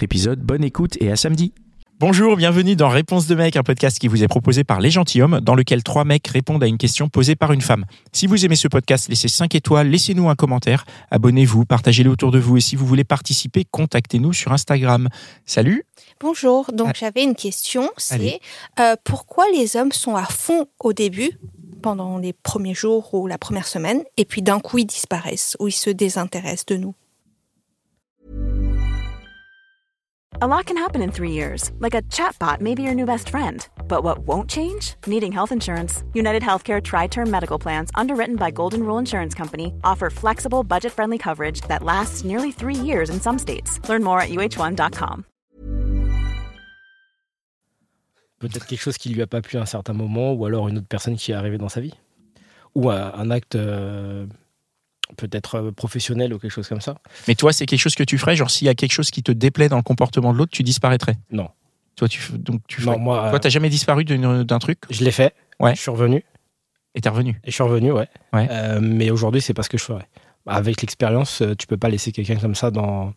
épisode, bonne écoute et à samedi. Bonjour, bienvenue dans Réponse de mec, un podcast qui vous est proposé par Les Gentilhommes, dans lequel trois mecs répondent à une question posée par une femme. Si vous aimez ce podcast, laissez 5 étoiles, laissez-nous un commentaire, abonnez-vous, partagez-le autour de vous et si vous voulez participer, contactez-nous sur Instagram. Salut Bonjour, donc Ah. j'avais une question, c'est euh, pourquoi les hommes sont à fond au début, pendant les premiers jours ou la première semaine, et puis d'un coup ils disparaissent ou ils se désintéressent de nous? A lot can happen in three years, like a chatbot may be your new best friend. But what won't change? Needing health insurance. United Healthcare Tri Term Medical Plans, underwritten by Golden Rule Insurance Company, offer flexible, budget friendly coverage that lasts nearly three years in some states. Learn more at uh1.com. peut-être quelque chose qui lui a pas plu à un certain moment, ou alors une autre personne qui est arrivée dans sa vie, ou un, acte euh, peut-être euh, professionnel ou quelque chose comme ça. Mais toi, c'est quelque chose que tu ferais, genre s'il y a quelque chose qui te déplaît dans le comportement de l'autre, tu disparaîtrais? Non. Toi, tu, donc, tu Non, ferais- moi, Toi, euh, t'as jamais disparu d'une- d'un truc? je l'ai fait. Ouais. Je suis revenu. et t'es revenu Et je suis revenu, ouais. Ouais. Euh, mais aujourd'hui, c'est pas ce que je ferais. Avec l'expérience, euh, tu peux pas laisser quelqu'un comme ça dans,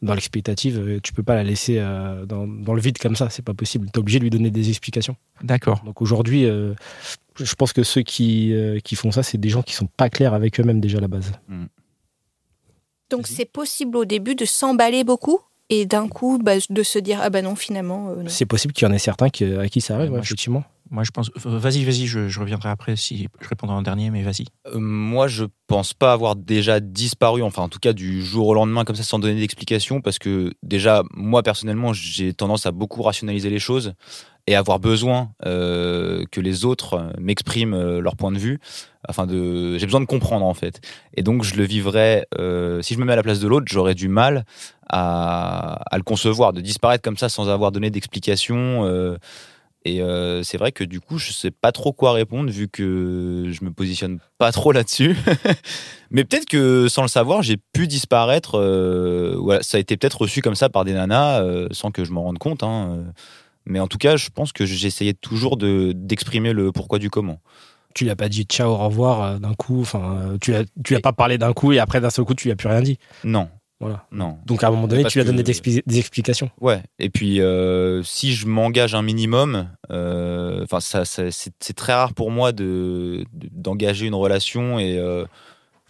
dans l'expectative. euh, Tu peux pas la laisser euh, dans, dans le vide comme ça. C'est pas possible. Tu es obligé de lui donner des explications. D'accord. Donc aujourd'hui, euh, je pense que ceux qui, euh, qui font ça, c'est des gens qui sont pas clairs avec eux-mêmes déjà à la base. Donc c'est possible au début de s'emballer beaucoup et d'un coup bah, de se dire ah bah non finalement euh. C'est possible qu'il y en ait certains qui, à qui ça arrive, Ouais, je- effectivement. Moi, je pense. euh, Vas-y, vas-y, je, reviendrai après si je répondrai en dernier, mais vas-y. Euh, moi, je pense pas avoir déjà disparu, enfin en tout cas du jour au lendemain comme ça sans donner d'explication, parce que déjà moi personnellement j'ai tendance à beaucoup rationaliser les choses et avoir besoin euh, que les autres m'expriment leur point de vue. De, j'ai besoin de comprendre en fait. Et donc je le vivrais. si je me mets à la place de l'autre, j'aurais du mal à, le concevoir, de disparaître comme ça sans avoir donné d'explication. Et euh, c'est vrai que du coup, je sais pas trop quoi répondre vu que je me positionne pas trop là-dessus. Mais peut-être que sans le savoir, j'ai pu disparaître. euh, voilà, ça a été peut-être reçu comme ça par des nanas euh, sans que je m'en rende compte. hein. Mais en tout cas, je pense que j'essayais toujours de d'exprimer le pourquoi du comment. Tu lui as pas dit ciao, au revoir d'un coup. Enfin, tu l'as, tu l'as pas parlé d'un coup et après d'un seul coup, tu lui as plus rien dit. Non, Voilà. non. Donc à un moment donné, tu lui as donné des, expli- des explications. Ouais. Et puis, euh, si je m'engage un minimum, euh, enfin, ça, ça- c'est très rare pour moi de de- d'engager une relation et euh,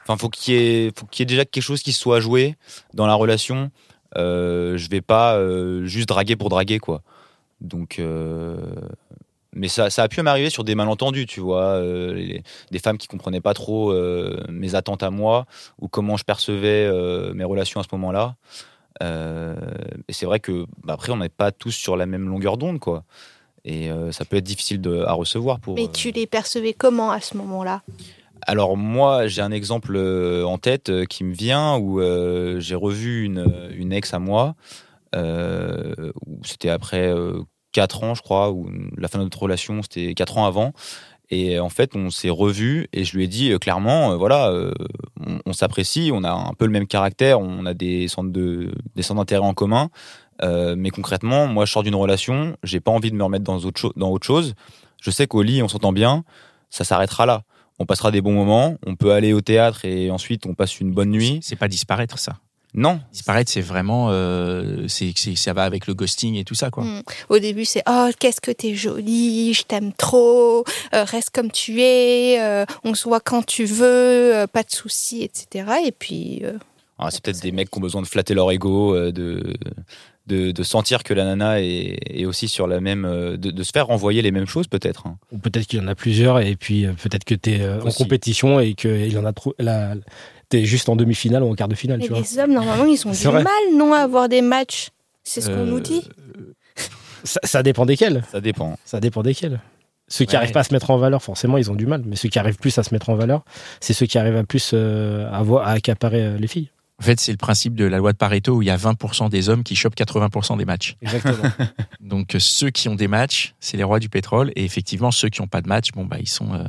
enfin, faut qu'il y ait, faut qu'il y ait déjà quelque chose qui soit joué dans la relation. Je vais pas juste draguer pour draguer, quoi. Donc, mais ça, ça a pu m'arriver sur des malentendus, tu vois, euh, les- des femmes qui comprenaient pas trop euh, mes attentes à moi ou comment je percevais euh, mes relations à ce moment-là. Et c'est vrai que bah, après, on n'est pas tous sur la même longueur d'onde, quoi. Et ça peut être difficile de, à recevoir pour. Mais tu les percevais comment à ce moment-là? Alors moi, j'ai un exemple en tête qui me vient où j'ai revu une, une ex à moi. C'était après 4 ans, je crois, ou la fin de notre relation, c'était 4 ans avant. Et en fait, on s'est revus et je lui ai dit euh, clairement, euh, voilà, euh, on, on s'apprécie, on a un peu le même caractère, on a des centres de, des centres d'intérêt en commun. Mais concrètement, moi, je sors d'une relation, j'ai pas envie de me remettre dans autre, cho- dans autre chose. Je sais qu'au lit, on s'entend bien, ça s'arrêtera là. On passera des bons moments, on peut aller au théâtre et ensuite on passe une bonne nuit. C'est pas disparaître, ça. Non, Disparaître, c'est vraiment. euh, c'est, ça va avec le ghosting et tout ça, quoi. Mm. Au début c'est oh qu'est-ce que t'es jolie, je t'aime trop, euh, reste comme tu es, euh, on se voit quand tu veux, euh, pas de soucis, etc. Et puis euh, Ah, c'est peut-être des mecs qui ont besoin de flatter leur ego, euh, de, de, de sentir que la nana est, est aussi sur la même. euh, de, de se faire renvoyer les mêmes choses, peut-être. hein. Ou peut-être qu'il y en a plusieurs et puis euh, peut-être que tu es en Aussi. compétition et qu'il y en a trop. La, T'es juste en demi-finale ou en quart de finale, mais tu vois. les hommes normalement ils ont C'est du vrai. mal non à avoir des matchs. C'est ce qu'on Euh, nous dit. Ça, ça dépend desquels. Ça dépend. Ça dépend desquels. Ceux qui Ouais. arrivent pas à se mettre en valeur, forcément, ils ont du mal. Mais ceux qui arrivent plus à se mettre en valeur, c'est ceux qui arrivent à plus euh, à, à accaparer euh, les filles. En fait, c'est le principe de la loi de Pareto où il y a 20% des hommes qui chopent 80% des matchs. Exactement. Donc euh, ceux qui ont des matchs, c'est les rois du pétrole. Et effectivement, ceux qui n'ont pas de match, bon bah ils sont euh,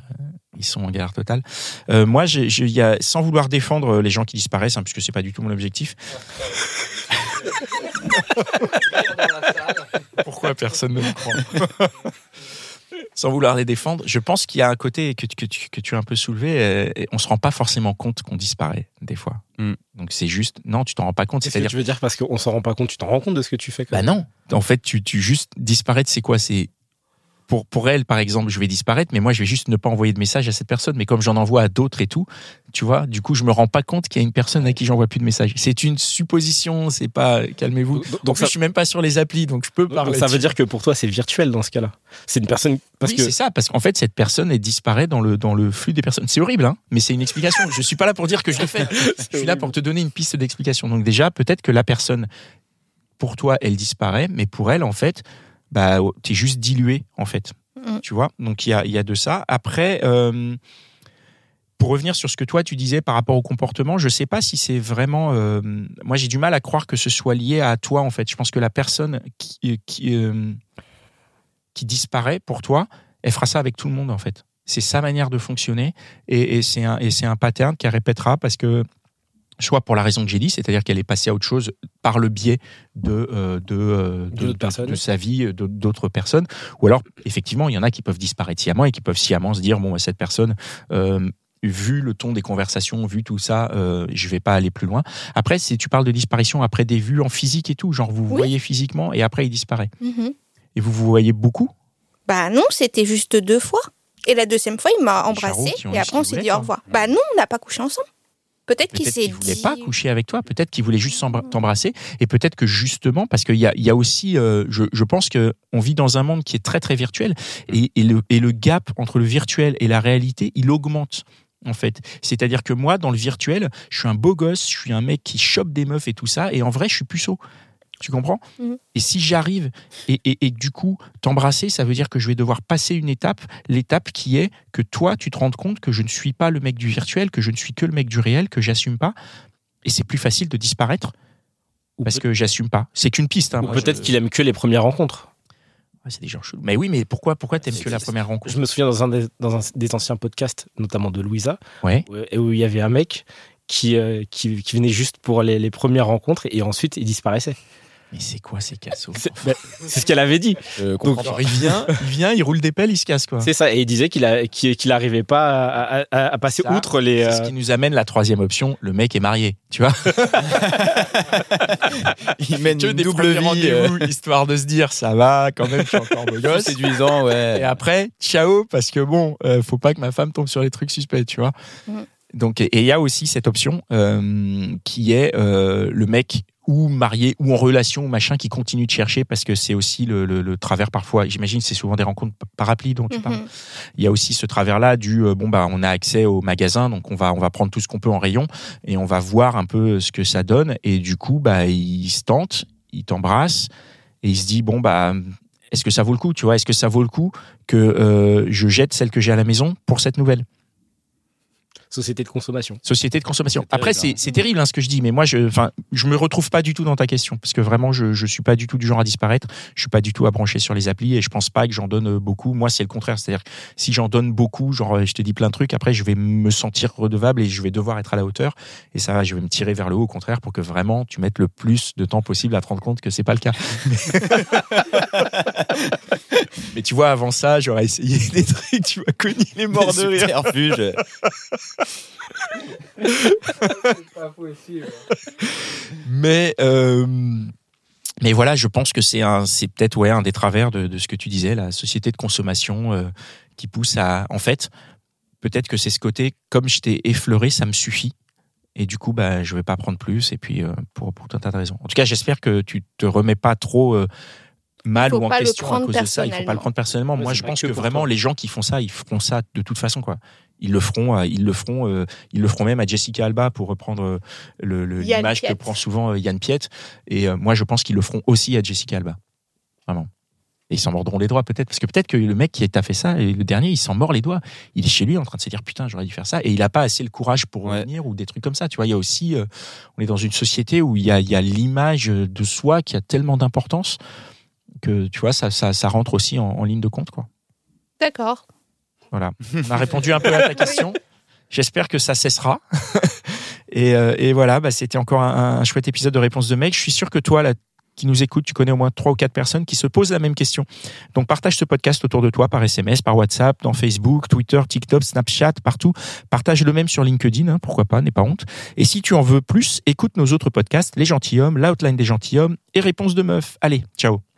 ils sont en galère totale. Euh, moi, j'ai- j'ai- il y a, sans vouloir défendre les gens qui disparaissent, hein, puisque c'est pas du tout mon objectif. Pourquoi personne ne me croit? Sans vouloir les défendre, je pense qu'il y a un côté que, tu- que, tu, que tu as un peu soulevé. euh, et on se rend pas forcément compte qu'on disparaît des fois. Mm. Donc c'est juste, non, tu t'en rends pas compte. C'est ce que C'est-à-dire tu veux dire parce qu'on s'en rend pas compte. Tu t'en rends compte de ce que tu fais. quand bah non. En fait, tu, tu juste disparaître, c'est quoi? C'est pour pour elle, par exemple, je vais disparaître, mais moi, je vais juste ne pas envoyer de message à cette personne. Mais comme j'en envoie à d'autres et tout, tu vois, du coup, je me rends pas compte qu'il y a une personne à qui j'envoie plus de messages. C'est une supposition. C'est pas. Calmez-vous. Donc, Donc, donc plus, ça, je suis même pas sur les applis, donc je peux donc parler. ça veut dire que pour toi, c'est virtuel dans ce cas-là. C'est une personne parce oui, que c'est ça, parce qu'en fait, cette personne, elle disparaît dans le, dans le flux des personnes. C'est horrible, hein, mais c'est une explication. Je suis pas là pour dire que je le fais. Je suis là pour te donner une piste d'explication. Donc, déjà, peut-être que la personne, pour toi, elle disparaît, mais pour elle, en fait, bah, tu es juste dilué, en fait. Mm. Tu vois? Donc, il y a, y a de ça. Après, euh, pour revenir sur ce que toi, tu disais par rapport au comportement, je sais pas si c'est vraiment. euh, moi, j'ai du mal à croire que ce soit lié à toi, en fait. Je pense que la personne qui. qui euh, qui disparaît pour toi, elle fera ça avec tout le monde en fait. C'est sa manière de fonctionner et, et c'est un, et c'est un pattern qu'elle répétera parce que soit pour la raison que j'ai dit, c'est-à-dire qu'elle est passée à autre chose par le biais de, euh, de, euh, de, de- personnes. de sa vie, euh, de- d'autres personnes, ou alors effectivement il y en a qui peuvent disparaître sciemment et qui peuvent sciemment se dire bon cette personne euh, vu le ton des conversations, vu tout ça, euh, je vais pas aller plus loin. Après, si tu parles de disparition après des vues en physique et tout, genre vous Oui. voyez physiquement et après il disparaît. Mhm. Et vous vous voyez beaucoup? Bah non, c'était juste deux fois. Et la deuxième fois, il m'a embrassé et après on s'est dit au revoir. Bah non, on n'a pas couché ensemble. Peut-être qu'il Peut-être s'est qu'il voulait dit. pas coucher avec toi, peut-être qu'il voulait juste t'embrasser, et peut-être que justement, parce qu'il y a, y a aussi, euh, je, je pense que on vit dans un monde qui est très très virtuel, et, et le, et le gap entre le virtuel et la réalité, il augmente. En fait, c'est-à-dire que moi, dans le virtuel, je suis un beau gosse, je suis un mec qui chope des meufs et tout ça, et en vrai, je suis puceau. Tu comprends? Mhm. Et si j'arrive et, et, et du coup, t'embrasser, ça veut dire que je vais devoir passer une étape, l'étape qui est que toi, tu te rendes compte que je ne suis pas le mec du virtuel, que je ne suis que le mec du réel, que j'assume pas. Et c'est plus facile de disparaître Ou parce que j'assume pas. C'est qu'une piste. hein. ou peut-être je- qu'il aime que les premières rencontres. Ouais, c'est des gens chelous. Mais oui, mais pourquoi, pourquoi t'aimes que la première rencontre? Je me souviens dans un des, dans un des anciens podcasts, notamment de Louisa, Ouais. où, il y avait un mec qui, euh, qui, qui venait juste pour les, les premières rencontres et ensuite il disparaissait. Mais c'est quoi ces cassos C'est c'est ce qu'elle avait dit. Genre, pas. il vient, il vient, il roule des pelles, il se casse quoi. C'est ça. Et il disait qu'il a- qu'il qu'il arrivait pas à, à- à passer Ça, outre les. Ce euh, qui nous amène la troisième option. Le mec est marié, tu vois. Il mène Que une des double vie. euh, rendez-vous, histoire de se dire ça va, quand même, je suis encore beau gosse. séduisant, Et ouais. après, ciao, parce que bon, euh, faut pas que ma femme tombe sur les trucs suspects, tu vois. Mhm. Donc, et il y a aussi cette option euh, qui est euh, le mec ou marié ou en relation ou machin qui continue de chercher parce que c'est aussi le, le- le travers parfois. J'imagine c'est souvent des rencontres par appli dont tu Mhm. parles. Il y a aussi ce travers-là du euh, bon bah on a accès au magasin donc on va on va prendre tout ce qu'on peut en rayon et on va voir un peu ce que ça donne et du coup bah il se tente, il t'embrasse et il se dit bon bah est-ce que ça vaut le coup tu vois? Est-ce que ça vaut le coup que euh, je jette celle que j'ai à la maison pour cette nouvelle? Société de consommation. société de consommation. C'est Après, terrible, c'est c'est terrible hein, ce que je dis, mais moi, je, enfin, je me retrouve pas du tout dans ta question parce que vraiment, je, je suis pas du tout du genre à disparaître. Je suis pas du tout à brancher sur les applis et je pense pas que j'en donne euh, beaucoup. Moi, c'est le contraire, c'est-à-dire que si j'en donne beaucoup, genre, euh, je te dis plein de trucs, après, je vais me sentir redevable et je vais devoir être à la hauteur et ça, va, je vais me tirer vers le haut au contraire pour que vraiment tu mettes le plus de temps possible à te rendre compte que c'est pas le cas. mais tu vois, avant ça, j'aurais essayé des trucs, tu m'as connu les morts de rire. Mais, euh, mais voilà, je pense que c'est un, peut-être ouais, un des travers de, de ce que tu disais, la société de consommation euh, qui pousse à. En fait, peut-être que c'est ce côté, comme je t'ai effleuré, ça me suffit. Et du coup, bah, je vais pas prendre plus. Et puis, euh, pour, pour tout un tas de raisons. En tout cas, j'espère que tu te remets pas trop euh, mal ou en question à cause de ça. Il faut pas le prendre personnellement. Moi, je pense que vraiment, toi. les gens qui font ça, ils feront ça de toute façon, quoi. Ils le feront, euh, ils le feront, euh, ils le feront même à Jessica Alba pour reprendre euh, le- le- Yann l'image que prend souvent Yann Piette. Et euh, moi, je pense qu'ils le feront aussi à Jessica Alba. Et ils s'en mordront les doigts peut-être. Parce que peut-être que le mec qui t'a fait ça, et le dernier, il s'en mord les doigts. Il est chez lui en train de se dire putain, j'aurais dû faire ça. Et il n'a pas assez le courage pour Ouais. revenir ou des trucs comme ça. Tu vois, il y a aussi, euh, on est dans une société où il y a, il y a l'image de soi qui a tellement d'importance que tu vois, ça, ça, ça rentre aussi en, en ligne de compte. Quoi. D'accord. Voilà. On a répondu un peu à ta question. J'espère que ça cessera. et, euh, et voilà, bah, c'était encore un, un chouette épisode de Réponse de mec. Je suis sûr que toi, là, qui nous écoute, tu connais au moins trois ou quatre personnes qui se posent la même question. Donc partage ce podcast autour de toi par SMS, par WhatsApp, dans Facebook, Twitter, TikTok, Snapchat, partout. Partage le même sur LinkedIn, hein, pourquoi pas, n'aie pas honte. Et si tu en veux plus, écoute nos autres podcasts, Les Gentilhommes, L'Outline des Gentilhommes et Réponse de Meuf. Allez, ciao